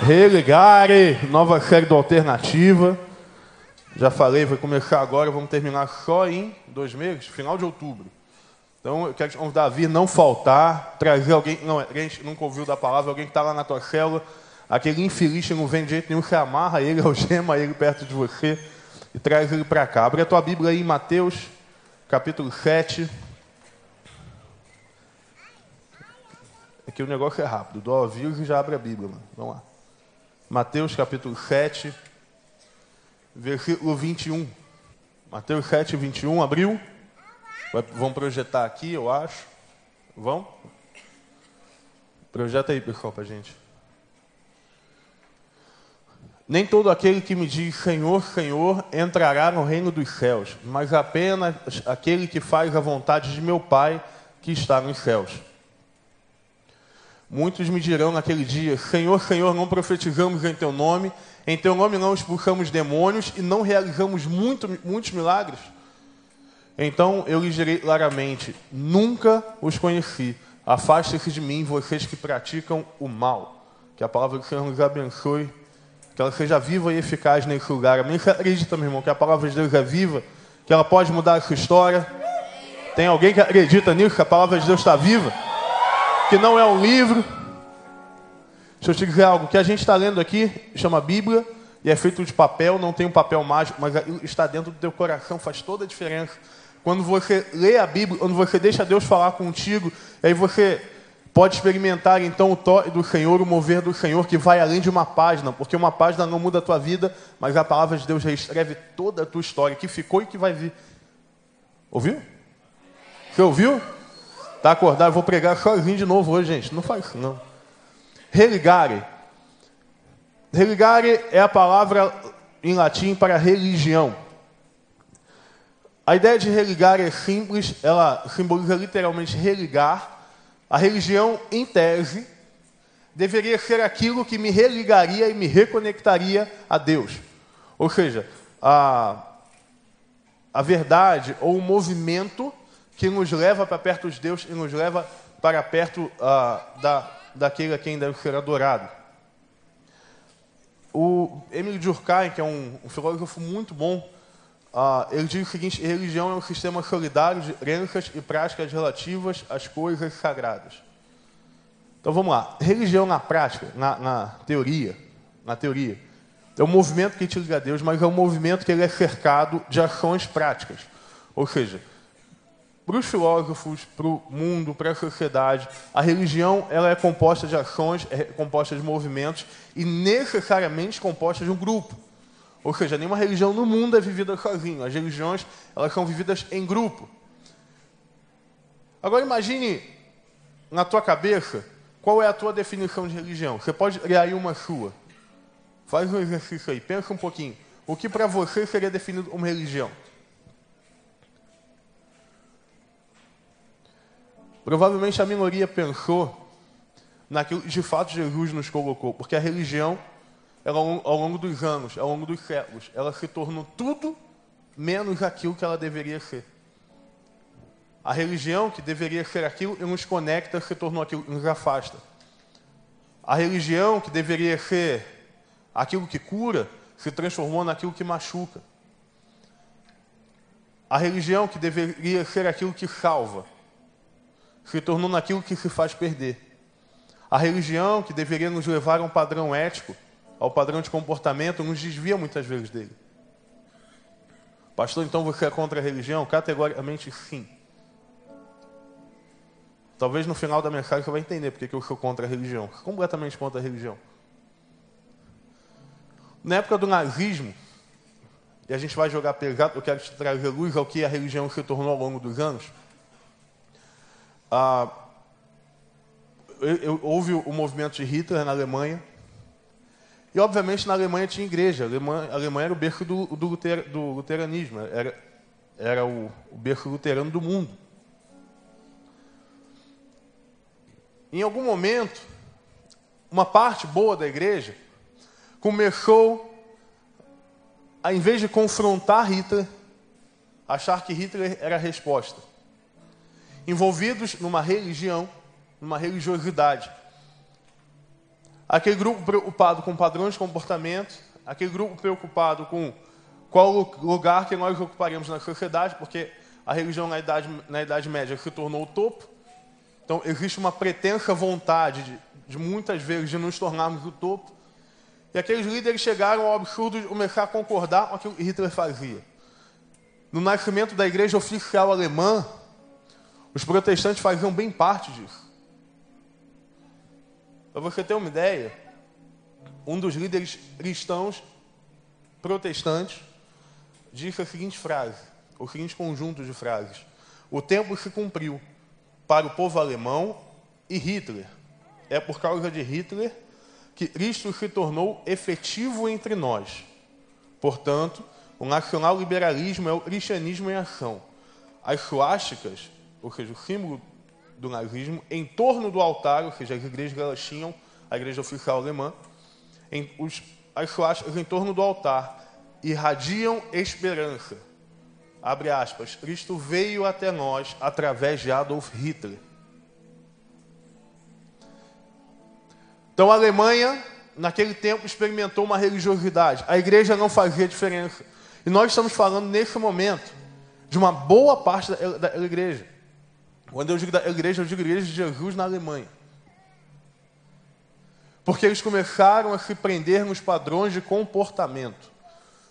Religare, nova série do Alternativa. Já falei, vai começar agora, vamos terminar só em dois meses, final de outubro. Então eu quero te convidar a vir, não faltar, trazer alguém, não, alguém nunca ouviu da palavra, alguém que está lá na tua célula, aquele infeliz que não vem de jeito nenhum, você amarra ele, algema ele perto de você e traz ele para cá. Abre a tua Bíblia aí em Mateus, capítulo 7. Aqui o negócio é rápido, do aviso e já abre a Bíblia, mano. Vamos lá. Mateus capítulo 7, versículo 21. Mateus 7, 21, abriu? Vai, vão projetar aqui, eu acho. Vão? Projeta aí, pessoal, para gente. Nem todo aquele que me diz Senhor, Senhor entrará no reino dos céus, mas apenas aquele que faz a vontade de meu Pai que está nos céus. Muitos me dirão naquele dia: Senhor, Senhor, não profetizamos em teu nome, em teu nome não expulsamos demônios e não realizamos muito, muitos milagres. Então eu lhes direi claramente: Nunca os conheci. Afaste-se de mim, vocês que praticam o mal. Que a palavra do Senhor nos abençoe, que ela seja viva e eficaz nesse lugar. Amém? Você acredita, meu irmão, que a palavra de Deus é viva, que ela pode mudar a sua história? Tem alguém que acredita nisso, que a palavra de Deus está viva? Que não é um livro. Deixa eu te dizer algo, que a gente está lendo aqui chama Bíblia e é feito de papel, não tem um papel mágico, mas está dentro do teu coração, faz toda a diferença. Quando você lê a Bíblia, quando você deixa Deus falar contigo, aí você pode experimentar então o toque do Senhor, o mover do Senhor, que vai além de uma página, porque uma página não muda a tua vida, mas a palavra de Deus reescreve toda a tua história, que ficou e que vai vir. Ouviu? Você ouviu? Está acordado? Vou pregar sozinho de novo hoje, gente. Não faz isso, não. Religare. Religare é a palavra em latim para religião. A ideia de religar é simples, ela simboliza literalmente religar. A religião, em tese, deveria ser aquilo que me religaria e me reconectaria a Deus. Ou seja, a, a verdade ou o movimento que nos leva para perto de Deus e nos leva para perto uh, da, daquele a quem deve ser adorado. O Emile Durkheim, que é um, um filósofo muito bom, uh, ele diz o seguinte: religião é um sistema solidário de crenças e práticas relativas às coisas sagradas. Então vamos lá. Religião na prática, na, na teoria, na teoria, é um movimento que te liga a Deus, mas é um movimento que ele é cercado de ações práticas. Ou seja, para os filósofos, para o mundo, para a sociedade, a religião ela é composta de ações, é composta de movimentos e necessariamente composta de um grupo. Ou seja, nenhuma religião no mundo é vivida sozinho. As religiões elas são vividas em grupo. Agora imagine na tua cabeça qual é a tua definição de religião. Você pode criar aí uma sua. Faz um exercício aí, pensa um pouquinho. O que para você seria definido como religião? Provavelmente a minoria pensou naquilo que de fato Jesus nos colocou, porque a religião, ela, ao longo dos anos, ao longo dos séculos, ela se tornou tudo menos aquilo que ela deveria ser. A religião, que deveria ser aquilo que nos conecta, se tornou aquilo que nos afasta. A religião, que deveria ser aquilo que cura, se transformou naquilo que machuca. A religião, que deveria ser aquilo que salva, se tornou naquilo que se faz perder. A religião, que deveria nos levar a um padrão ético, ao padrão de comportamento, nos desvia muitas vezes dele. Pastor, então você é contra a religião? Categoricamente sim. Talvez no final da mensagem você vai entender porque eu sou contra a religião. Completamente contra a religião. Na época do nazismo, e a gente vai jogar pesado, eu quero te trazer luz ao que a religião se tornou ao longo dos anos. Ah, eu, eu, houve o movimento de Hitler na Alemanha. E, obviamente, na Alemanha tinha igreja. A Alemanha, a Alemanha era o berço do, do, luter, do luteranismo. Era, era o, o berço luterano do mundo. Em algum momento, uma parte boa da igreja começou, a, em vez de confrontar Hitler, achar que Hitler era a resposta envolvidos numa religião, numa religiosidade. aquele grupo preocupado com padrões de comportamento, aquele grupo preocupado com qual lugar que nós ocuparemos na sociedade, porque a religião na Idade, na idade Média se tornou o topo. Então, existe uma pretensa vontade de, de muitas vezes de nos tornarmos o topo. E aqueles líderes chegaram ao absurdo de começar a concordar com aquilo que Hitler fazia. No nascimento da igreja oficial alemã, os protestantes faziam bem parte disso. Para você ter uma ideia, um dos líderes cristãos protestantes disse a seguinte frase, o seguinte conjunto de frases: O tempo se cumpriu para o povo alemão e Hitler. É por causa de Hitler que Cristo se tornou efetivo entre nós. Portanto, o nacional-liberalismo é o cristianismo em ação. As suásticas, ou seja, o símbolo do nazismo, em torno do altar, ou seja, as igrejas elas tinham, a igreja oficial alemã, em, os, as suásticas em torno do altar irradiam esperança. Abre aspas, Cristo veio até nós através de Adolf Hitler. Então a Alemanha, naquele tempo, experimentou uma religiosidade. A igreja não fazia diferença. E nós estamos falando nesse momento de uma boa parte da, da igreja. Quando eu digo da igreja, eu digo igreja de Jesus na Alemanha. Porque eles começaram a se prender nos padrões de comportamento.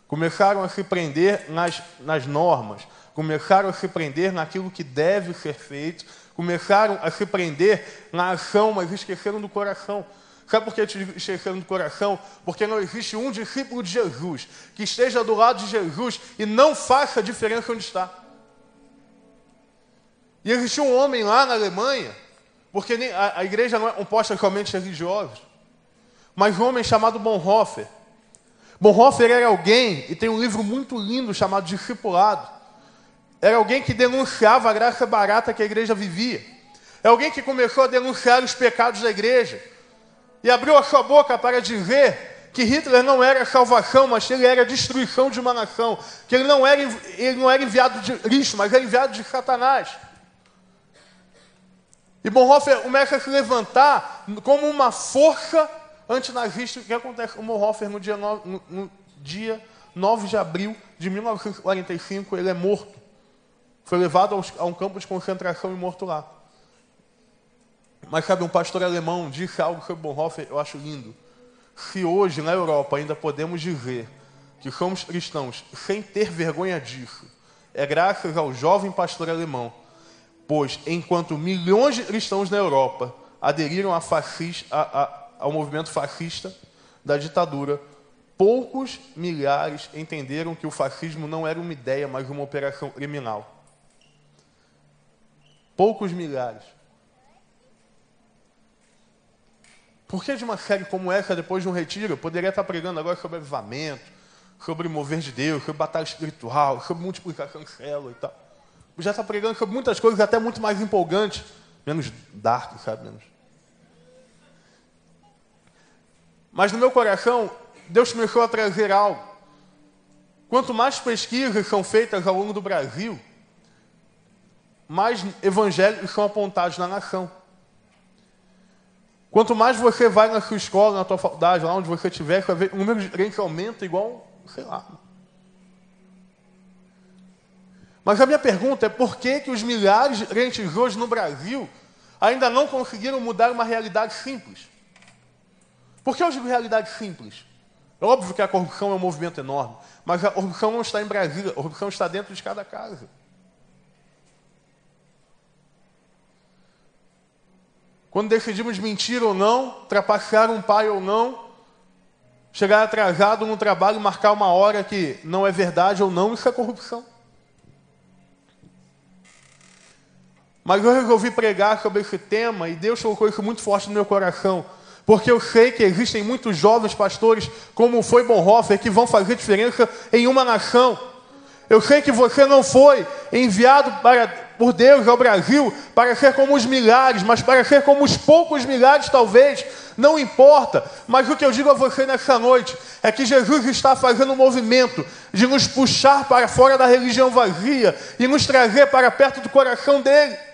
Começaram a se prender nas, nas normas. Começaram a se prender naquilo que deve ser feito. Começaram a se prender na ação, mas esqueceram do coração. Sabe por que esqueceram do coração? Porque não existe um discípulo de Jesus que esteja do lado de Jesus e não faça diferença onde está. E existia um homem lá na Alemanha, porque a, a igreja não é composta somente de religiosos, mas um homem chamado Bonhoeffer. Bonhoeffer era alguém, e tem um livro muito lindo chamado Discipulado. Era alguém que denunciava a graça barata que a igreja vivia. É alguém que começou a denunciar os pecados da igreja e abriu a sua boca para dizer que Hitler não era salvação, mas que ele era destruição de uma nação, que ele não era, ele não era enviado de Cristo, mas era enviado de Satanás. E Bonhoeffer começa a se levantar como uma força antinazista. O que acontece com Bonhoeffer no dia, 9, no, no dia 9 de abril de 1945? Ele é morto. Foi levado a um campo de concentração e morto lá. Mas sabe, um pastor alemão disse algo sobre Bonhoeffer, eu acho lindo. Se hoje na Europa ainda podemos dizer que somos cristãos sem ter vergonha disso, é graças ao jovem pastor alemão. Pois enquanto milhões de cristãos na Europa aderiram a a, a, ao movimento fascista da ditadura, poucos milhares entenderam que o fascismo não era uma ideia, mas uma operação criminal. Poucos milhares. Por que de uma série como essa, depois de um retiro, eu poderia estar pregando agora sobre avivamento, sobre mover de Deus, sobre batalha espiritual, sobre multiplicação de e tal. Já está pregando sobre muitas coisas até muito mais empolgantes, menos dark, sabe? Menos. Mas no meu coração, Deus começou a trazer algo. Quanto mais pesquisas são feitas ao longo do Brasil, mais evangélicos são apontados na nação. Quanto mais você vai na sua escola, na sua faculdade, lá onde você estiver, o número de crentes aumenta igual, sei lá. Mas a minha pergunta é por que, que os milhares de crentes hoje no Brasil ainda não conseguiram mudar uma realidade simples? Por que eu digo realidade simples? É óbvio que a corrupção é um movimento enorme, mas a corrupção não está em Brasília, a corrupção está dentro de cada casa. Quando decidimos mentir ou não, trapacear um pai ou não, chegar atrasado no trabalho e marcar uma hora que não é verdade ou não, isso é corrupção. Mas eu resolvi pregar sobre esse tema e Deus colocou isso muito forte no meu coração. Porque eu sei que existem muitos jovens pastores, como foi Bonhoeffer, que vão fazer diferença em uma nação. Eu sei que você não foi enviado para por Deus ao Brasil para ser como os milhares, mas para ser como os poucos milhares, talvez, não importa. Mas o que eu digo a você nessa noite é que Jesus está fazendo um movimento de nos puxar para fora da religião vazia e nos trazer para perto do coração dele.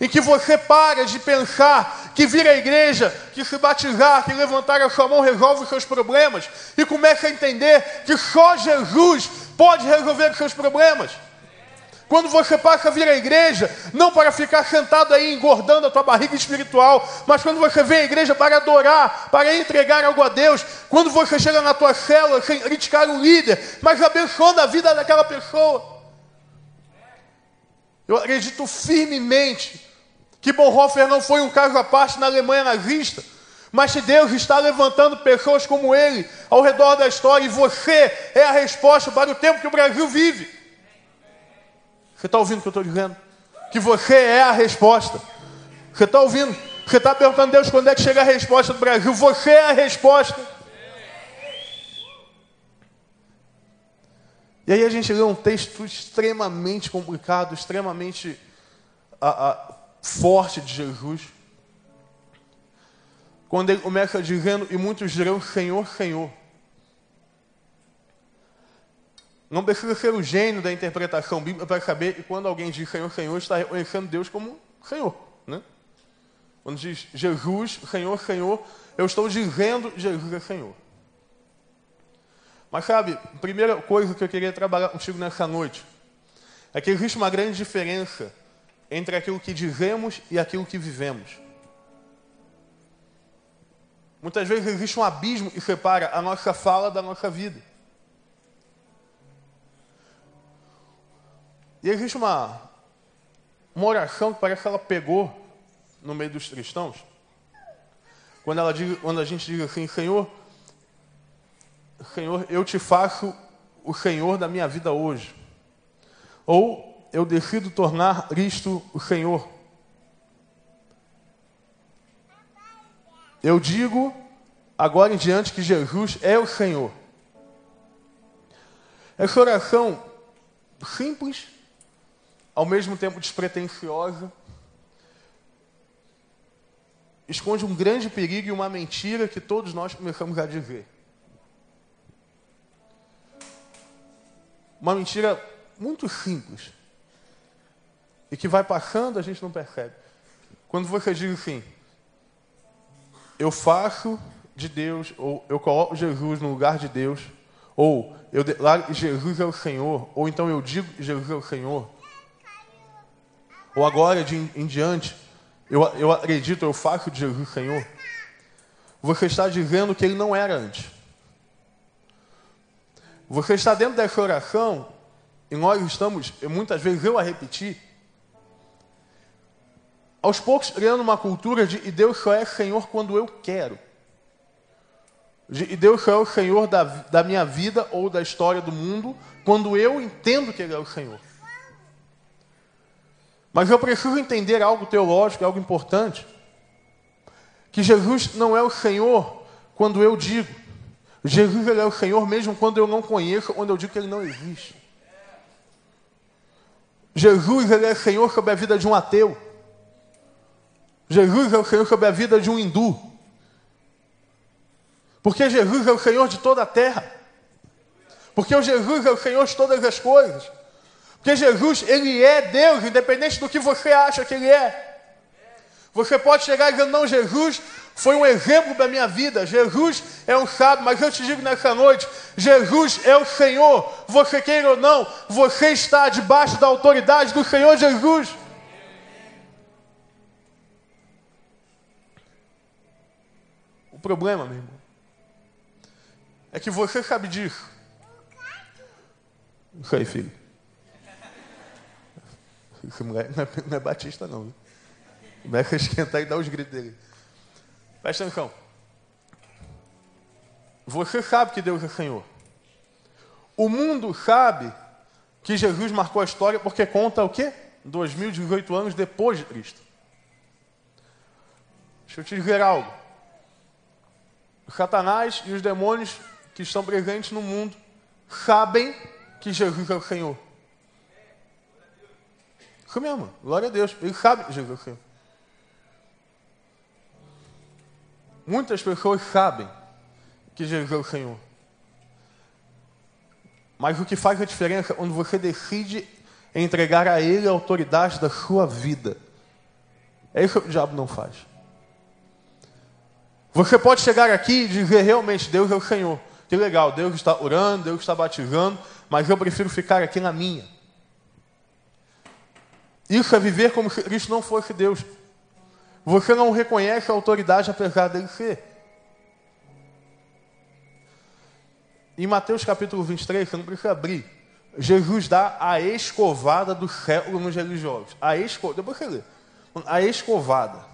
E que você pare de pensar que vir à igreja, que se batizar, que levantar a sua mão resolve os seus problemas e começa a entender que só Jesus pode resolver os seus problemas. Quando você passa a vir à igreja, não para ficar sentado aí engordando a tua barriga espiritual, mas quando você vem à igreja para adorar, para entregar algo a Deus, quando você chega na tua célula sem criticar o líder, mas abençoando a vida daquela pessoa. Eu acredito firmemente que Bonhoeffer não foi um caso à parte na Alemanha nazista, mas que Deus está levantando pessoas como ele ao redor da história e você é a resposta para o tempo que o Brasil vive. Você está ouvindo o que eu estou dizendo? Que você é a resposta. Você está ouvindo? Você está perguntando, Deus, quando é que chega a resposta do Brasil? Você é a resposta. E aí a gente lê um texto extremamente complicado, extremamente a, a, forte de Jesus. Quando ele começa dizendo, e muitos dirão, Senhor, Senhor. Não precisa ser o gênio da interpretação bíblica para saber que quando alguém diz Senhor, Senhor, está reconhecendo Deus como Senhor. Né? Quando diz Jesus, Senhor, Senhor, eu estou dizendo Jesus é Senhor. Mas sabe, a primeira coisa que eu queria trabalhar contigo nessa noite é que existe uma grande diferença entre aquilo que dizemos e aquilo que vivemos. Muitas vezes existe um abismo que separa a nossa fala da nossa vida. E existe uma, uma oração que parece que ela pegou no meio dos cristãos. Quando, ela diz, quando a gente diz assim, Senhor, Senhor, eu te faço o Senhor da minha vida hoje. Ou eu decido tornar Cristo o Senhor. Eu digo agora em diante que Jesus é o Senhor. Essa oração simples ao mesmo tempo despretensiosa, esconde um grande perigo e uma mentira que todos nós começamos a dizer. Uma mentira muito simples e que vai passando, a gente não percebe. Quando você diz assim, eu faço de Deus, ou eu coloco Jesus no lugar de Deus, ou eu declaro Jesus é o Senhor, ou então eu digo Jesus é o Senhor, ou agora de em, em diante, eu, eu acredito, eu faço de Jesus Senhor, você está dizendo que ele não era antes. Você está dentro dessa oração, e nós estamos, muitas vezes eu a repetir, aos poucos criando uma cultura de e Deus só é Senhor quando eu quero. E Deus só é o Senhor da, da minha vida ou da história do mundo quando eu entendo que Ele é o Senhor. Mas eu preciso entender algo teológico, algo importante. Que Jesus não é o Senhor quando eu digo. Jesus ele é o Senhor mesmo quando eu não conheço, quando eu digo que ele não existe. Jesus ele é Senhor sobre a vida de um ateu. Jesus é o Senhor sobre a vida de um hindu. Porque Jesus é o Senhor de toda a terra. Porque o Jesus é o Senhor de todas as coisas. Porque Jesus, ele é Deus, independente do que você acha que ele é. Você pode chegar dizendo, não, Jesus foi um exemplo da minha vida. Jesus é um sábio, mas eu te digo nessa noite: Jesus é o Senhor. Você queira ou não, você está debaixo da autoridade do Senhor Jesus. O problema, meu irmão, é que você sabe disso. Isso aí, filho. Esse moleque não é, não é batista, não. Moleque esquentar e dar os gritos dele. Presta atenção. Você sabe que Deus é Senhor. O mundo sabe que Jesus marcou a história porque conta o quê? 2018 anos depois de Cristo. Deixa eu te dizer algo. O Satanás e os demônios que estão presentes no mundo sabem que Jesus é o Senhor. Isso mesmo, glória a Deus. Ele sabe Jesus é Muitas pessoas sabem que Jesus é o Senhor. Mas o que faz a diferença é quando você decide entregar a Ele a autoridade da sua vida. É isso que o diabo não faz. Você pode chegar aqui e dizer realmente, Deus é o Senhor. Que legal, Deus está orando, Deus está batizando, mas eu prefiro ficar aqui na minha. Isso é viver como se Cristo não fosse Deus. Você não reconhece a autoridade apesar dele ser. Em Mateus capítulo 23, você não precisa abrir. Jesus dá a escovada do século nos religiosos. A escovada, depois você lê. A escovada.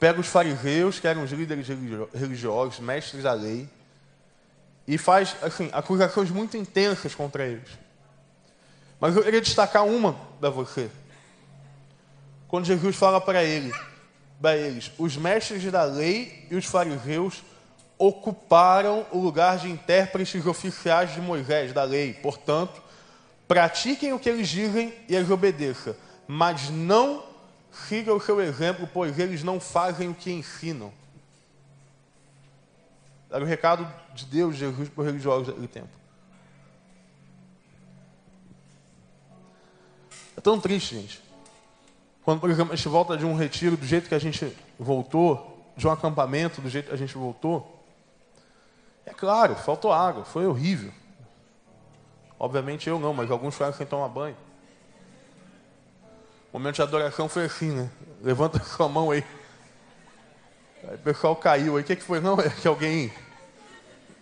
Pega os fariseus, que eram os líderes religiosos, mestres da lei, e faz assim, acusações muito intensas contra eles. Mas eu queria destacar uma para você. Quando Jesus fala para ele, para eles, os mestres da lei e os fariseus ocuparam o lugar de intérpretes oficiais de Moisés, da lei. Portanto, pratiquem o que eles dizem e eles obedeçam, mas não sigam o seu exemplo, pois eles não fazem o que ensinam. Era o recado de Deus, de Jesus, para os religiosos daquele tempo. É tão triste, gente. Quando, por exemplo, a gente volta de um retiro do jeito que a gente voltou, de um acampamento do jeito que a gente voltou, é claro, faltou água, foi horrível. Obviamente eu não, mas alguns ficaram sem tomar banho. O momento de adoração foi assim, né? Levanta sua mão aí. Aí o pessoal caiu aí. O que, que foi? Não, é que alguém.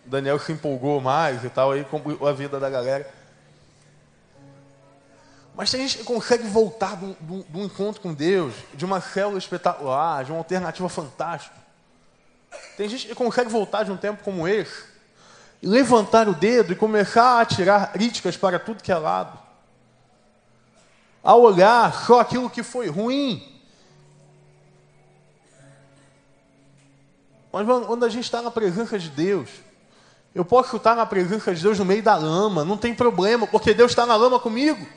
Daniel se empolgou mais e tal, aí complicou a vida da galera. Mas se a gente consegue voltar de um, encontro com Deus, de uma célula espetacular, de uma alternativa fantástica, tem gente que consegue voltar de um tempo como esse, levantar o dedo e começar a tirar críticas para tudo que é lado. A olhar só aquilo que foi ruim. Mas quando a gente está na presença de Deus, eu posso estar na presença de Deus no meio da lama, não tem problema, porque Deus está na lama comigo.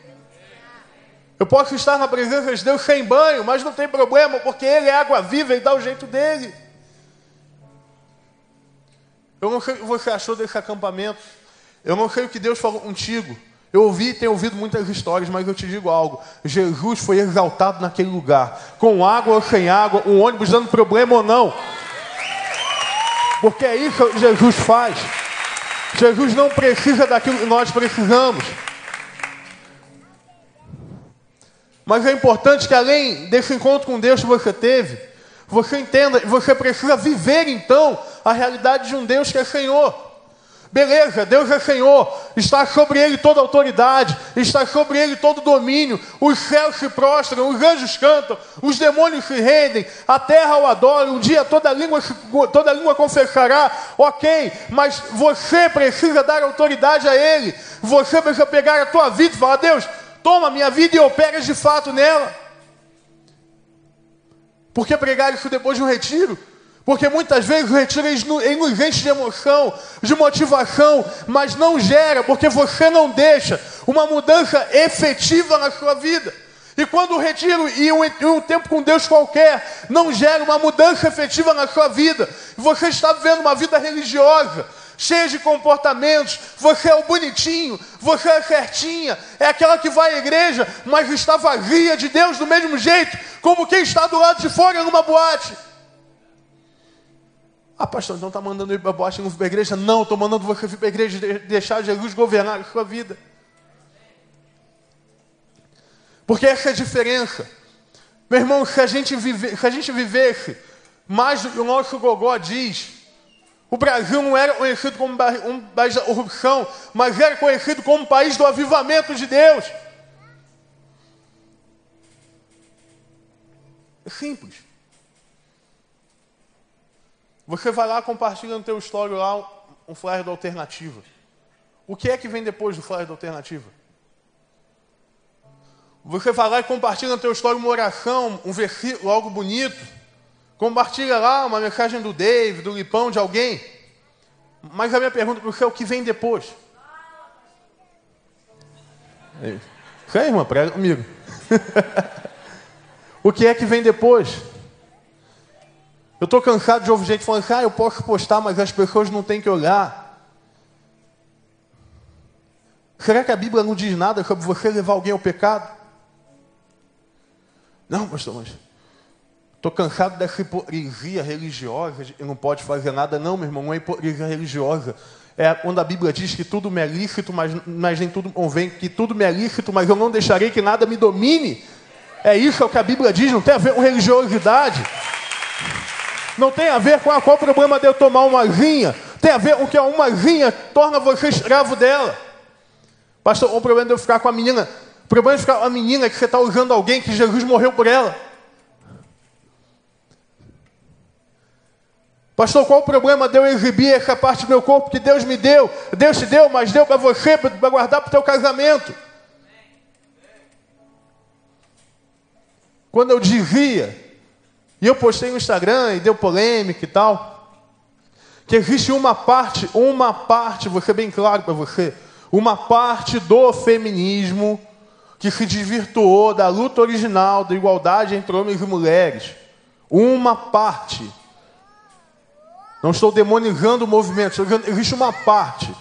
Eu posso estar na presença de Deus sem banho, mas não tem problema, porque Ele é água viva e dá o jeito dele. Eu não sei o que você achou desse acampamento. Eu não sei o que Deus falou contigo. Eu ouvi e tenho ouvido muitas histórias, mas eu te digo algo. Jesus foi exaltado naquele lugar. Com água ou sem água, um ônibus dando problema ou não. Porque é isso que Jesus faz. Jesus não precisa daquilo que nós precisamos. Mas é importante que além desse encontro com Deus que você teve, você entenda, você precisa viver então a realidade de um Deus que é Senhor. Beleza, Deus é Senhor, está sobre ele toda autoridade, está sobre ele todo domínio, os céus se prostram, os anjos cantam, os demônios se rendem, a terra o adora, um dia toda língua, toda língua confessará, ok, mas você precisa dar autoridade a ele, você precisa pegar a tua vida e falar, Deus, toma minha vida e opera de fato nela. Por que pregar isso depois de um retiro? Porque muitas vezes o retiro ele nos enche de emoção, de motivação, mas não gera, porque você não deixa uma mudança efetiva na sua vida. E quando o retiro e um, e um, tempo com Deus qualquer não gera uma mudança efetiva na sua vida, você está vivendo uma vida religiosa, cheia de comportamentos, você é o bonitinho, você é certinha, é aquela que vai à igreja, mas está vazia de Deus do mesmo jeito, como quem está do lado de fora numa boate. Ah, pastor, então está mandando ir para vir para a igreja? Não, estou mandando você vir para a igreja e deixar Jesus governar a sua vida. Porque essa é a diferença. Meu irmão, se a gente, vive, se a gente vivesse mais do que o nosso gogó diz, o Brasil não era conhecido como um país da corrupção, mas era conhecido como um país do avivamento de Deus. É simples. Você vai lá, compartilha no teu story lá um flyer da alternativa. O que é que vem depois do flyer da alternativa? Você vai lá e compartilha no teu story uma oração, um versículo, algo bonito. Compartilha lá uma mensagem do David, do Lipão, de alguém. Mas a minha pergunta para você é o que vem depois? Isso aí, irmã, prega comigo. o que é que vem depois? Eu estou cansado de ouvir gente falando ah, eu posso postar, mas as pessoas não têm que olhar. Será que a Bíblia não diz nada sobre você levar alguém ao pecado? Não, pastor, mas Estou cansado dessa hipocrisia religiosa e não pode fazer nada. Não, meu irmão, não é hipocrisia religiosa. É quando a Bíblia diz que tudo me é lícito, mas, mas nem tudo convém, que tudo me é lícito, mas eu não deixarei que nada me domine. É isso que a Bíblia diz, não tem a ver com religiosidade. Não tem a ver com a, qual o problema de eu tomar uma vinha. Tem a ver com que uma vinha torna você escravo dela. Pastor, o problema de eu ficar com a menina. O problema de ficar com a menina é que você está usando alguém que Jesus morreu por ela. Pastor, qual o problema de eu exibir essa parte do meu corpo que Deus me deu? Deus te deu, mas deu para você, para guardar para o teu casamento. Quando eu dizia, e eu postei no Instagram e deu polêmica e tal, que existe uma parte, uma parte, vou ser bem claro para você, uma parte do feminismo que se desvirtuou da luta original da igualdade entre homens e mulheres. Uma parte. Não estou demonizando o movimento, existe uma parte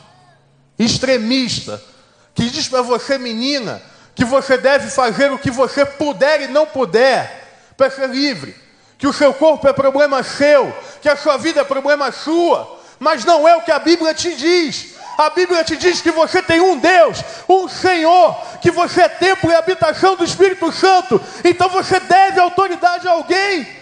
extremista que diz para você, menina, que você deve fazer o que você puder e não puder para ser livre. Que o seu corpo é problema seu, que a sua vida é problema sua, mas não é o que a Bíblia te diz. A Bíblia te diz que você tem um Deus, um Senhor, que você é templo e habitação do Espírito Santo. Então você deve autoridade a alguém.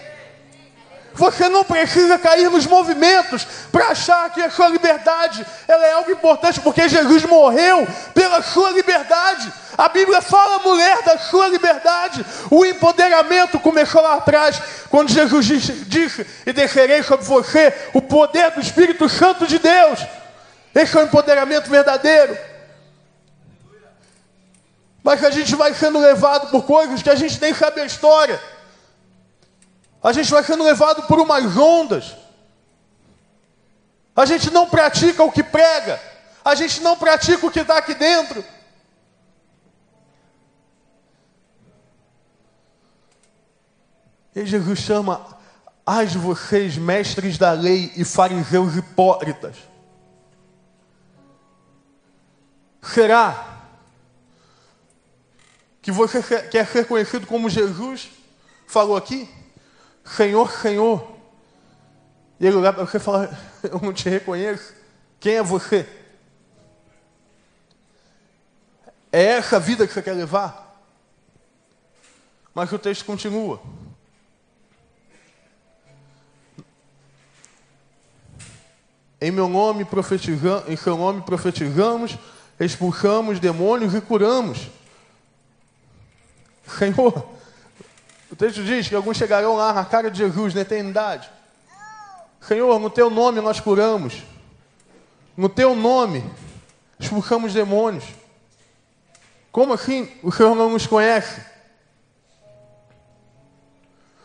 Você não precisa cair nos movimentos para achar que a sua liberdade ela é algo importante, porque Jesus morreu pela sua liberdade. A Bíblia fala, mulher, da sua liberdade. O empoderamento começou lá atrás, quando Jesus disse, disse e descerei sobre você o poder do Espírito Santo de Deus. Esse é o empoderamento verdadeiro. Mas a gente vai sendo levado por coisas que a gente nem sabe a história. A gente vai sendo levado por umas ondas. A gente não pratica o que prega. A gente não pratica o que está aqui dentro. E Jesus chama, de vocês, mestres da lei e fariseus hipócritas. Será que você quer ser conhecido como Jesus falou aqui? Senhor, Senhor. E ele olhar para você e falar: Eu não te reconheço. Quem é você? É essa a vida que você quer levar? Mas o texto continua. Em meu nome profetizamos, em seu nome profetizamos, expulsamos demônios e curamos. Senhor, o texto diz que alguns chegarão lá na cara de Jesus na eternidade. Senhor, no teu nome nós curamos. No teu nome expulsamos demônios. Como assim o Senhor não nos conhece?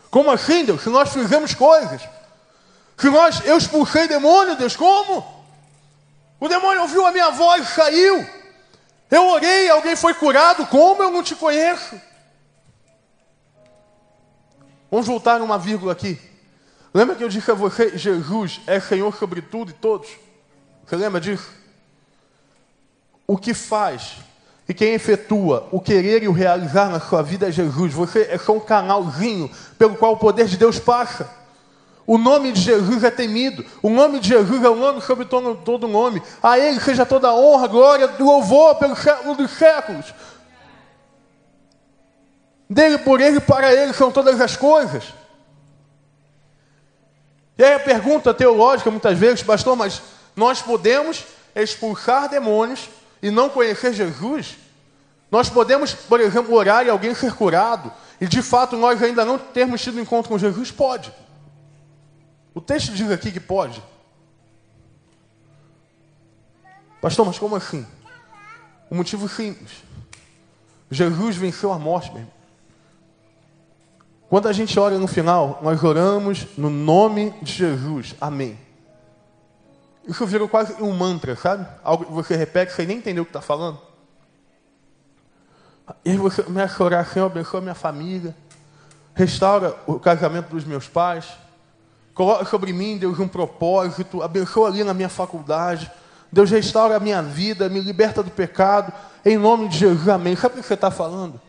Como assim, Deus? Se nós fizemos coisas. Se nós, eu expulsei demônio, Deus, como? O demônio ouviu a minha voz saiu. Eu orei, alguém foi curado. Como eu não te conheço? Vamos voltar numa vírgula aqui. Lembra que eu disse a você, Jesus é Senhor sobre tudo e todos? Você lembra disso? O que faz e quem efetua o querer e o realizar na sua vida é Jesus. Você é só um canalzinho pelo qual o poder de Deus passa. O nome de Jesus é temido. O nome de Jesus é o nome sobre todo, nome. A Ele seja toda a honra, glória, louvor pelo século dos séculos. Dele, por ele, para ele são todas as coisas. E aí a pergunta teológica, muitas vezes, pastor, mas nós podemos expulsar demônios e não conhecer Jesus? Nós podemos, por exemplo, orar e alguém ser curado, e de fato nós ainda não termos tido encontro com Jesus? Pode. O texto diz aqui que pode. Pastor, mas como assim? O motivo simples. Jesus venceu a morte, meu irmão. Quando a gente ora no final, nós oramos no nome de Jesus. Amém. Isso virou quase um mantra, sabe? Algo que você repete sem nem entender o que está falando. E você começa a orar, Senhor, abençoa minha família. Restaura o casamento dos meus pais. Coloca sobre mim, Deus, um propósito. Abençoa ali na minha faculdade. Deus restaura a minha vida, me liberta do pecado. Em nome de Jesus, amém. Sabe o que você está falando?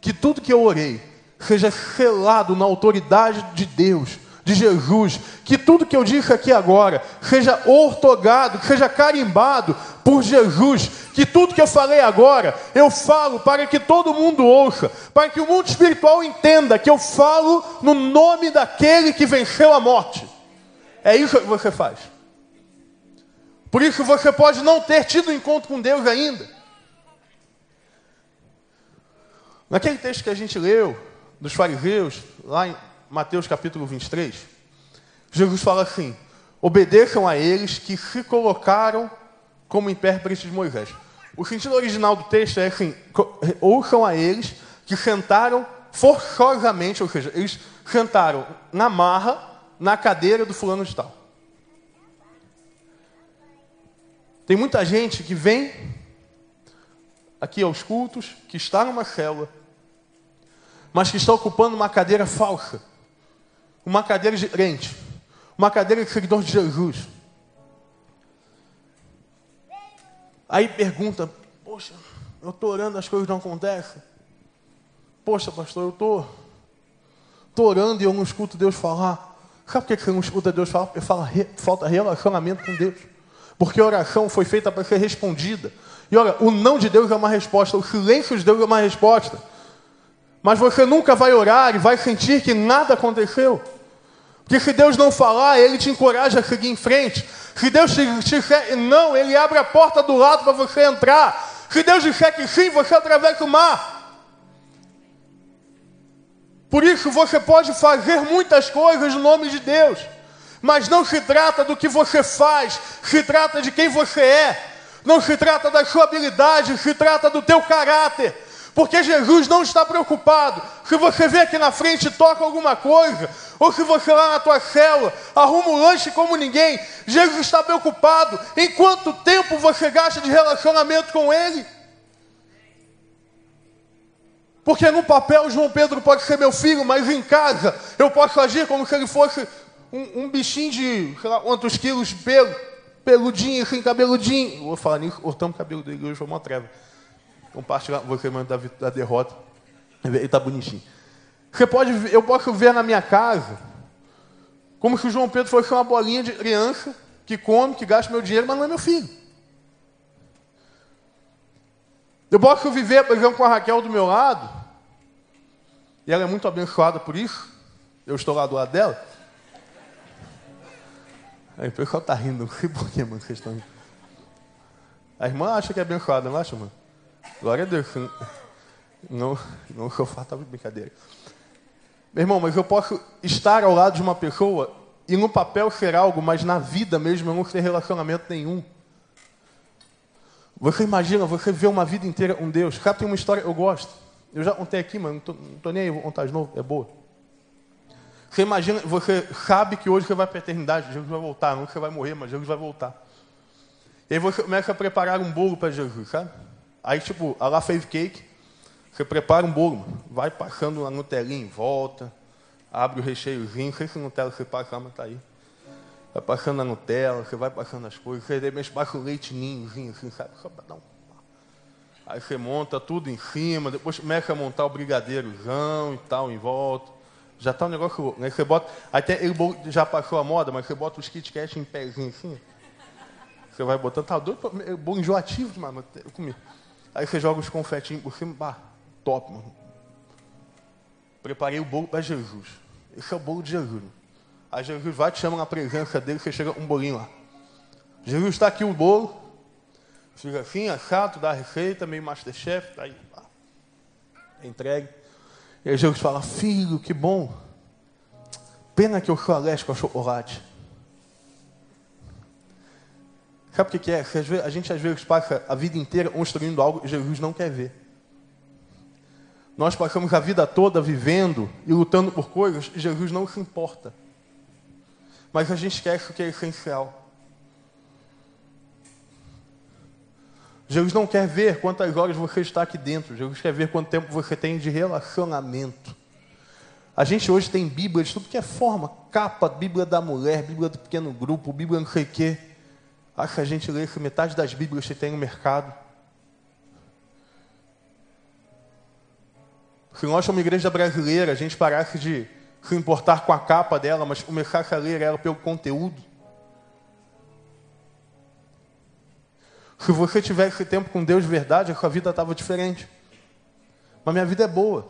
Que tudo que eu orei, seja selado na autoridade de Deus, de Jesus, que tudo que eu disse aqui agora seja ortogado, seja carimbado por Jesus, que tudo que eu falei agora, eu falo para que todo mundo ouça, para que o mundo espiritual entenda que eu falo no nome daquele que venceu a morte. É isso que você faz. Por isso você pode não ter tido um encontro com Deus ainda. Naquele texto que a gente leu, dos fariseus, lá em Mateus capítulo 23, Jesus fala assim: obedeçam a eles que se colocaram como intérpretes de Moisés. O sentido original do texto é assim: ouçam a eles que sentaram forçosamente, ou seja, eles sentaram na marra, na cadeira do fulano de tal. Tem muita gente que vem aqui aos cultos, que está numa célula, mas que está ocupando uma cadeira falsa, uma cadeira de crente, uma cadeira de seguidor de Jesus. Aí pergunta, poxa, eu estou orando, as coisas não acontecem. Poxa, pastor, eu estou tô, orando e eu não escuto Deus falar. Sabe por que você não escuta Deus falar? Porque fala, falta relacionamento com Deus. Porque a oração foi feita para ser respondida. E olha, o não de Deus é uma resposta, o silêncio de Deus é uma resposta. Mas você nunca vai orar e vai sentir que nada aconteceu. Porque se Deus não falar, Ele te encoraja a seguir em frente. Se Deus te disser não, Ele abre a porta do lado para você entrar. Se Deus disser que sim, você atravessa o mar. Por isso você pode fazer muitas coisas no nome de Deus. Mas não se trata do que você faz, se trata de quem você é. Não se trata da sua habilidade, se trata do teu caráter. Porque Jesus não está preocupado se você vê aqui na frente toca alguma coisa, ou se você lá na tua célula arruma um lanche como ninguém. Jesus está preocupado em quanto tempo você gasta de relacionamento com Ele. Porque no papel João Pedro pode ser meu filho, mas em casa eu posso agir como se ele fosse um, um bichinho de, sei lá, quantos quilos de pelo, peludinho, assim, cabeludinho. Vou falar nisso, cortamos o cabelo dele hoje, foi uma treva. Compartilhar você manda da, da derrota. Ele está bonitinho. Você pode, eu posso ver na minha casa, como se o João Pedro fosse uma bolinha de criança que come, que gasta meu dinheiro, mas não é meu filho. Eu posso viver, por exemplo, com a Raquel do meu lado, e ela é muito abençoada por isso, eu estou lá do lado dela. Aí o pessoal está rindo, não sei por que, mano, vocês estão rindo. A irmã acha que é abençoada, não acha, mano? Glória a Deus. Não, não sou fato de brincadeira. Meu irmão, mas eu posso estar ao lado de uma pessoa e no papel ser algo, mas na vida mesmo eu não ter relacionamento nenhum. Você imagina, você vê uma vida inteira com um Deus. Cara, tem uma história, eu gosto. Eu já contei aqui, mas não tô, não tô nem aí, vou contar de novo, é boa. Você imagina, você sabe que hoje você vai para a eternidade, Jesus vai voltar, não que você vai morrer, mas Jesus vai voltar. E aí você começa a preparar um bolo para Jesus, sabe? Aí, tipo, ela fez cake, você prepara um bolo, vai passando a Nutelinha em volta, abre o recheiozinho, não sei se Nutella você passa, mas tá aí. Vai passando a Nutella, você vai passando as coisas, você de repente passa o leite ninhozinho, assim, sabe? Só para dar um... Aí você monta tudo em cima, depois começa a montar o brigadeirozão e tal em volta. Já está um negócio Né? Você bota, até ele já passou a moda, mas você bota os Kit Kat em pezinho assim. Você vai botando, tá doido, bom enjoativo demais, mas eu comi. Aí você joga os confetinhos por cima, bah, top, mano. Preparei o bolo para Jesus. Esse é o bolo de Jesus. Aí Jesus vai, te chama na presença dele, você chega um bolinho lá. Jesus está aqui o bolo. Fica assim, assado, dá a receita, meio Masterchef, tá aí, pá. Entregue. E aí Jesus fala, filho, que bom. Pena que eu sou alérgico a chocolate. Sabe o que é? A gente às vezes passa a vida inteira construindo algo que Jesus não quer ver. Nós passamos a vida toda vivendo e lutando por coisas e Jesus não se importa. Mas a gente esquece o que é essencial. Jesus não quer ver quantas horas você está aqui dentro. Jesus quer ver quanto tempo você tem de relacionamento. A gente hoje tem Bíblia de tudo que é forma. Capa, Bíblia da mulher, Bíblia do pequeno grupo, Bíblia não sei o quê. Que a gente lê que metade das Bíblias que tem no mercado. Se nós, uma igreja brasileira, a gente parasse de se importar com a capa dela, mas começasse a ler ela pelo conteúdo. Se você tivesse tempo com Deus de verdade, a sua vida estava diferente. Mas minha vida é boa.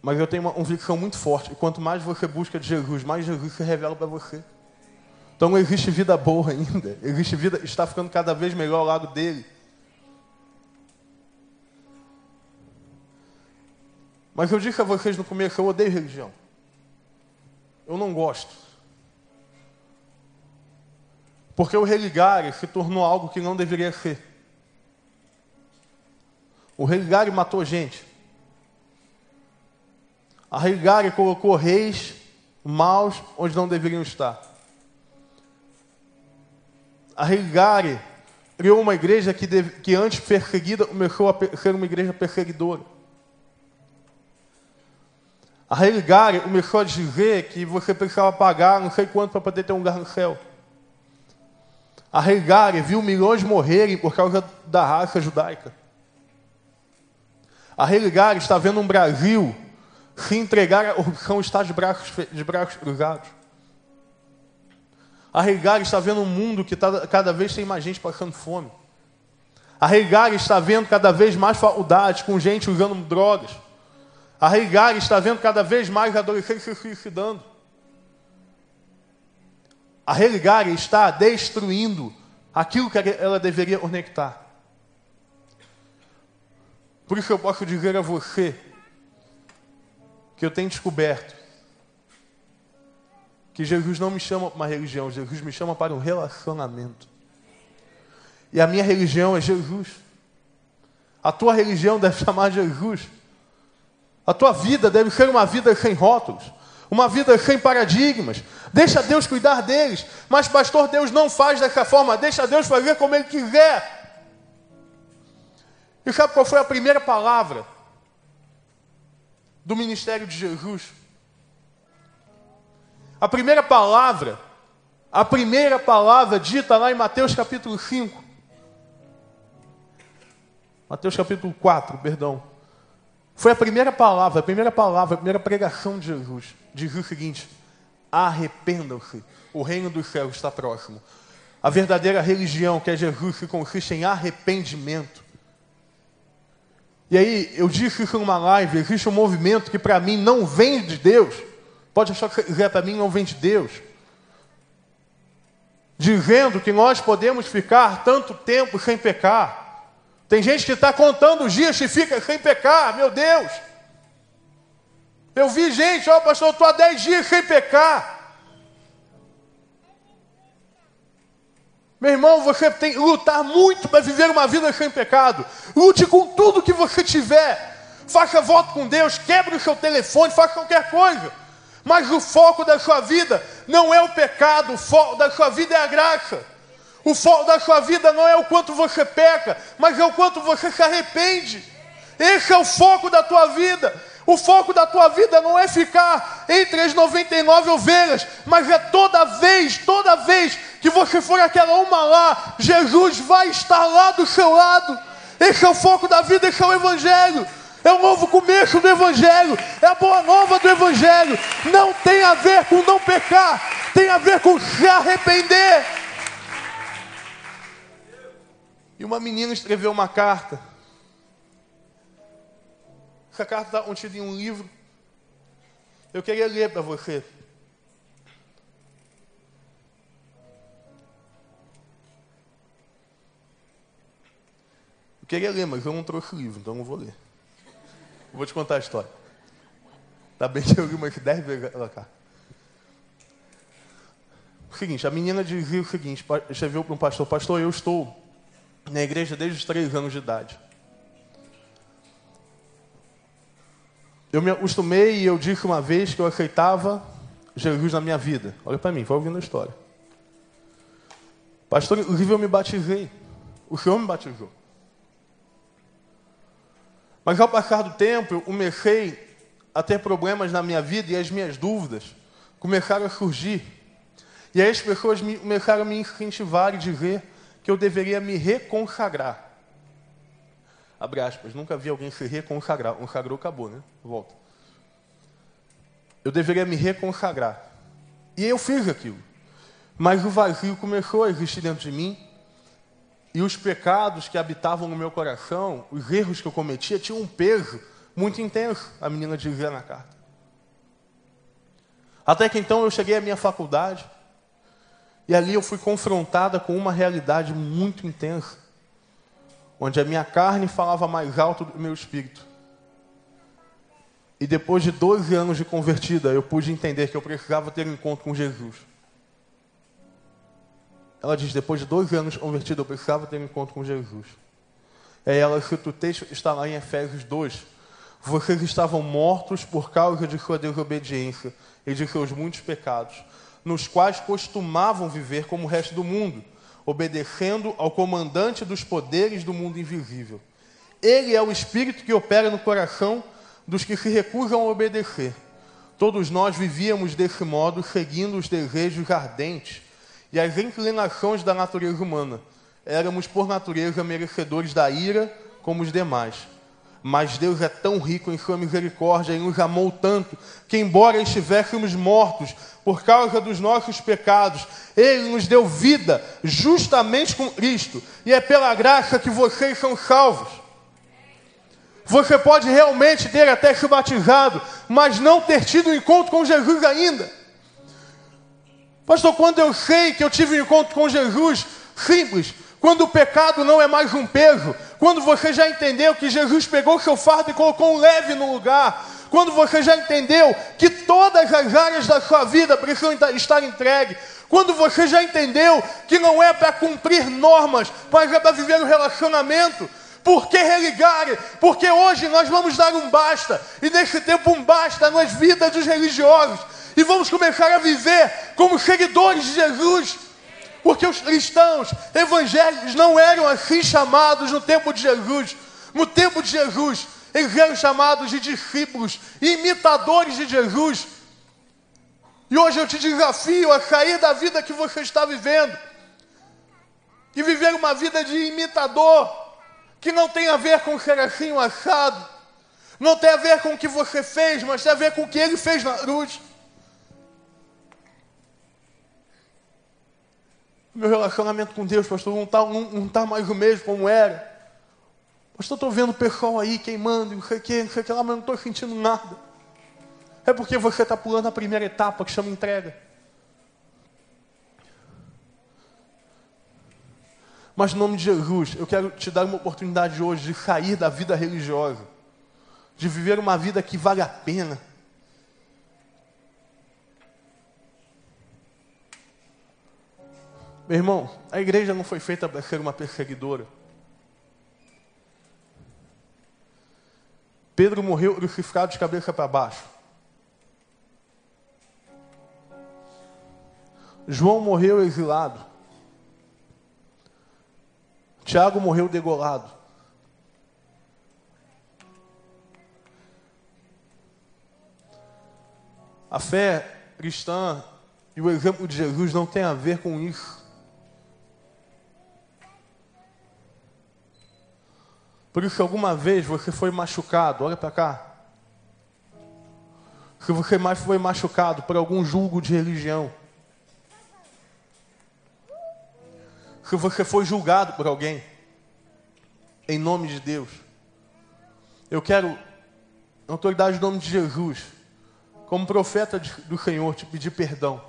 Mas eu tenho uma convicção muito forte. E quanto mais você busca de Jesus, mais Jesus se revela para você. Então existe vida boa ainda. Existe vida, está ficando cada vez melhor ao lado dele. Mas eu disse a vocês no começo, eu odeio religião. Eu não gosto. Porque o religare se tornou algo que não deveria ser. O religare matou gente. A religare colocou reis maus onde não deveriam estar. A religare criou uma igreja que, deve, que antes perseguida começou a ser uma igreja perseguidora. A religare começou a dizer que você precisava pagar não sei quanto para poder ter um lugar no céu. A Regária viu milhões morrerem por causa da raça judaica. A Regária está vendo um Brasil se entregar à está de braços, de braços cruzados. A Regária está vendo um mundo que tá, cada vez tem mais gente passando fome. A Regária está vendo cada vez mais faculdades com gente usando drogas. A Regária está vendo cada vez mais adolescentes se suicidando. A religária está destruindo aquilo que ela deveria conectar. Por isso eu posso dizer a você que eu tenho descoberto que Jesus não me chama para uma religião, Jesus me chama para um relacionamento. E a minha religião é Jesus. A tua religião deve chamar Jesus. A tua vida deve ser uma vida sem rótulos uma vida sem paradigmas. Deixa Deus cuidar deles. Mas, pastor, Deus não faz dessa forma. Deixa Deus fazer como Ele quiser. E sabe qual foi a primeira palavra do ministério de Jesus? A primeira palavra, a primeira palavra dita lá em Mateus capítulo 5. Mateus capítulo 4, perdão. Foi a primeira palavra, a primeira palavra, a primeira pregação de Jesus diz o seguinte: arrependam-se, o reino dos céus está próximo. A verdadeira religião, que é Jesus, que consiste em arrependimento. E aí, eu disse isso numa live: existe um movimento que para mim não vem de Deus. Pode achar que é para mim não vem de Deus. Dizendo que nós podemos ficar tanto tempo sem pecar. Tem gente que está contando os dias que fica sem pecar, meu Deus. Eu vi gente, ó, oh, pastor, eu estou há 10 dias sem pecar. Meu irmão, você tem que lutar muito para viver uma vida sem pecado. Lute com tudo que você tiver. Faça voto com Deus, quebre o seu telefone, faça qualquer coisa. Mas o foco da sua vida não é o pecado, o foco da sua vida é a graça. O foco da sua vida não é o quanto você peca, mas é o quanto você se arrepende. Esse é o foco da tua vida. O foco da tua vida não é ficar entre as 99 ovelhas, mas é toda vez, toda vez que você for aquela uma lá, Jesus vai estar lá do seu lado. Esse é o foco da vida, esse é o Evangelho. É o novo começo do Evangelho, é a boa nova do Evangelho. Não tem a ver com não pecar, tem a ver com se arrepender. E uma menina escreveu uma carta essa carta está contida em um livro. Eu queria ler para você. Eu queria ler, mas eu não trouxe o livro, então não vou ler. Eu vou te contar a história. Tá bem que eu li umas 10 vezes aquela carta. O seguinte, a menina dizia o seguinte, escreveu para um pastor, pastor, eu estou na igreja desde os três anos de idade. Eu me acostumei e eu disse uma vez que eu aceitava Jesus na minha vida. Olha para mim, vai ouvindo a história. Pastor, inclusive eu me batizei. O Senhor me batizou. Mas ao passar do tempo, eu comecei a ter problemas na minha vida e as minhas dúvidas começaram a surgir. E aí as pessoas me, começaram a me incentivar e dizer que eu deveria me reconsagrar. Abre aspas. Nunca vi alguém se reconsagrar. Consagrou, acabou, né? Volta. Eu deveria me reconsagrar. E eu fiz aquilo. Mas o vazio começou a existir dentro de mim. E os pecados que habitavam no meu coração, os erros que eu cometia, tinham um peso muito intenso, a menina dizia na carta. Até que então eu cheguei à minha faculdade. E ali eu fui confrontada com uma realidade muito intensa, onde a minha carne falava mais alto do meu espírito. E depois de 12 anos de convertida, eu pude entender que eu precisava ter um encontro com Jesus. Ela diz: depois de 12 anos convertida, eu precisava ter um encontro com Jesus. É ela cita o texto, está lá em Efésios 2. Vocês estavam mortos por causa de sua desobediência e de seus muitos pecados nos quais costumavam viver como o resto do mundo, obedecendo ao comandante dos poderes do mundo invisível. Ele é o espírito que opera no coração dos que se recusam a obedecer. Todos nós vivíamos desse modo, seguindo os desejos ardentes e as inclinações da natureza humana. Éramos, por natureza, merecedores da ira como os demais. Mas Deus é tão rico em sua misericórdia e nos amou tanto que, embora estivéssemos mortos por causa dos nossos pecados, Ele nos deu vida justamente com Cristo. E é pela graça que vocês são salvos. Você pode realmente ter até se batizado, mas não ter tido um encontro com Jesus ainda. Pastor, quando eu sei que eu tive um encontro com Jesus, simples, quando o pecado não é mais um peso, quando você já entendeu que Jesus pegou o seu fardo e colocou um leve no lugar, quando você já entendeu que todas as áreas da sua vida precisam estar entregues, quando você já entendeu que não é para cumprir normas, mas é para viver um relacionamento, por que religar? Porque hoje nós vamos dar um basta, e nesse tempo um basta nas vidas dos religiosos, e vamos começar a viver como seguidores de Jesus. Porque os cristãos evangélicos não eram assim chamados no tempo de Jesus. No tempo de Jesus, eles eram chamados de discípulos, imitadores de Jesus. E hoje eu te desafio a sair da vida que você está vivendo e viver uma vida de imitador, que não tem a ver com ser assim um assado, não tem a ver com o que você fez, mas tem a ver com o que ele fez na cruz. Meu relacionamento com Deus, pastor, não está não, não tá mais o mesmo como era. Pastor, estou vendo o pessoal aí queimando, não sei o que, não sei o que lá, mas não estou sentindo nada. É porque você está pulando a primeira etapa que chama entrega. Mas em nome de Jesus, eu quero te dar uma oportunidade hoje de sair da vida religiosa, de viver uma vida que vale a pena Meu irmão, a igreja não foi feita para ser uma perseguidora. Pedro morreu crucificado de cabeça para baixo. João morreu exilado. Tiago morreu degolado. A fé cristã e o exemplo de Jesus não tem a ver com isso. Por isso, alguma vez você foi machucado, olha para cá. Se você mais foi machucado por algum julgo de religião, se você foi julgado por alguém, em nome de Deus, eu quero, na autoridade do nome de Jesus, como profeta do Senhor, te pedir perdão.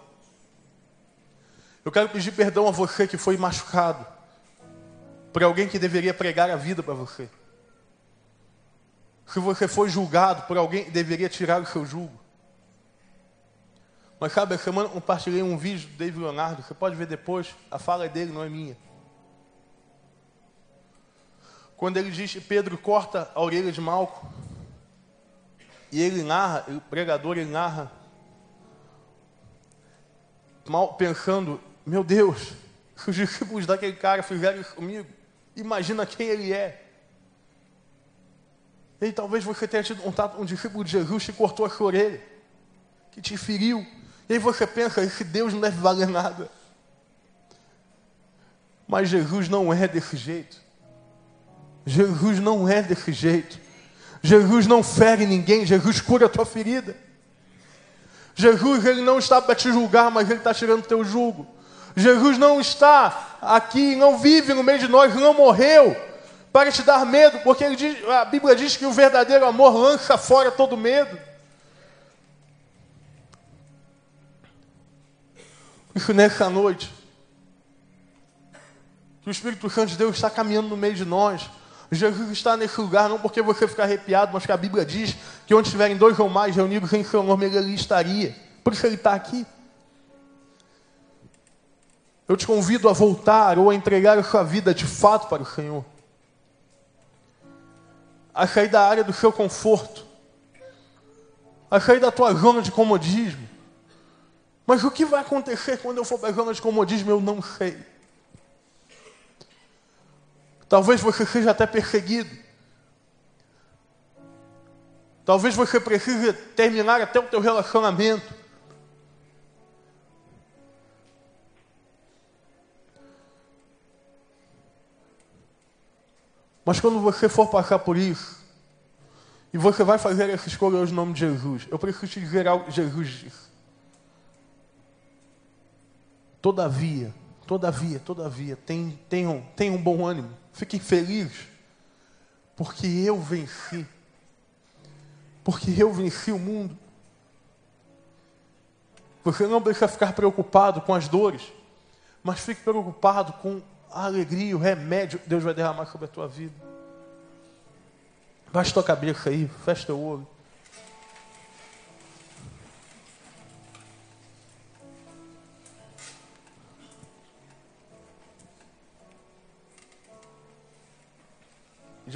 Eu quero pedir perdão a você que foi machucado por alguém que deveria pregar a vida para você. Se você foi julgado por alguém que deveria tirar o seu julgo. Mas sabe, a semana eu compartilhei um vídeo do David Leonardo, você pode ver depois, a fala é dele, não é minha. Quando ele diz que Pedro corta a orelha de Malco, e ele narra, o pregador ele narra, mal pensando, meu Deus, se os discípulos daquele cara fizeram isso comigo, imagina quem ele é. E talvez você tenha tido contato com um discípulo de Jesus que cortou a sua orelha, que te feriu. E aí você pensa, esse Deus não deve valer nada. Mas Jesus não é desse jeito. Jesus não é desse jeito. Jesus não fere ninguém, Jesus cura a tua ferida. Jesus ele não está para te julgar, mas ele está tirando o teu jugo. Jesus não está aqui, não vive no meio de nós, não morreu para te dar medo, porque diz, a Bíblia diz que o verdadeiro amor lança fora todo medo. Isso nessa noite, que o Espírito Santo de Deus está caminhando no meio de nós. Jesus está nesse lugar não porque você fica arrepiado, mas que a Bíblia diz que onde estiverem dois ou mais reunidos em seu nome, ele estaria. Por isso ele está aqui. Eu te convido a voltar ou a entregar a sua vida de fato para o Senhor. A sair da área do seu conforto. A sair da tua zona de comodismo. Mas o que vai acontecer quando eu for para a zona de comodismo, eu não sei. Talvez você seja até perseguido. Talvez você precise terminar até o teu relacionamento. Mas quando você for passar por isso, e você vai fazer essa escolha hoje no nome de Jesus, eu preciso te dizer algo que Jesus disse. Todavia, todavia, todavia, tenham, tenham um bom ânimo, fiquem felizes, porque eu venci. Porque eu venci o mundo. Você não precisa ficar preocupado com as dores, mas fique preocupado com a alegria, o remédio que Deus vai derramar sobre a tua vida. Baixa tua cabeça aí, fecha teu olho.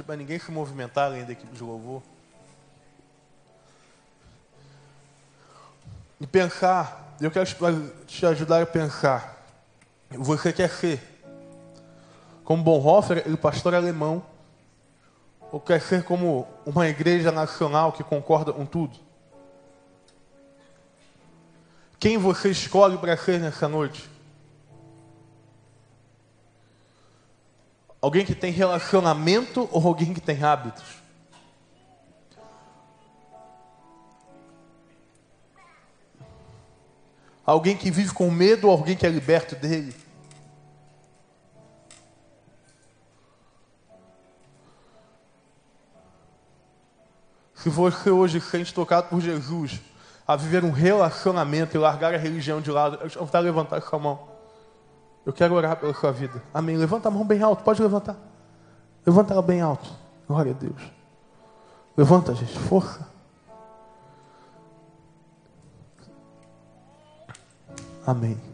Para ninguém se movimentar além da equipe de louvor. E pensar, eu quero te ajudar a pensar. Você quer ser como Bonhoeffer, o pastor alemão, ou quer ser como uma igreja nacional que concorda com tudo? Quem você escolhe para ser nessa noite? Alguém que tem relacionamento ou alguém que tem hábitos? Alguém que vive com medo ou alguém que é liberto dele? Se você hoje sente tocado por Jesus, a viver um relacionamento e largar a religião de lado, eu vou levantar sua mão. Eu quero orar pela sua vida. Amém. Levanta a mão bem alto, pode levantar. Levanta ela bem alto. Glória a Deus. Levanta, gente, força. Amém.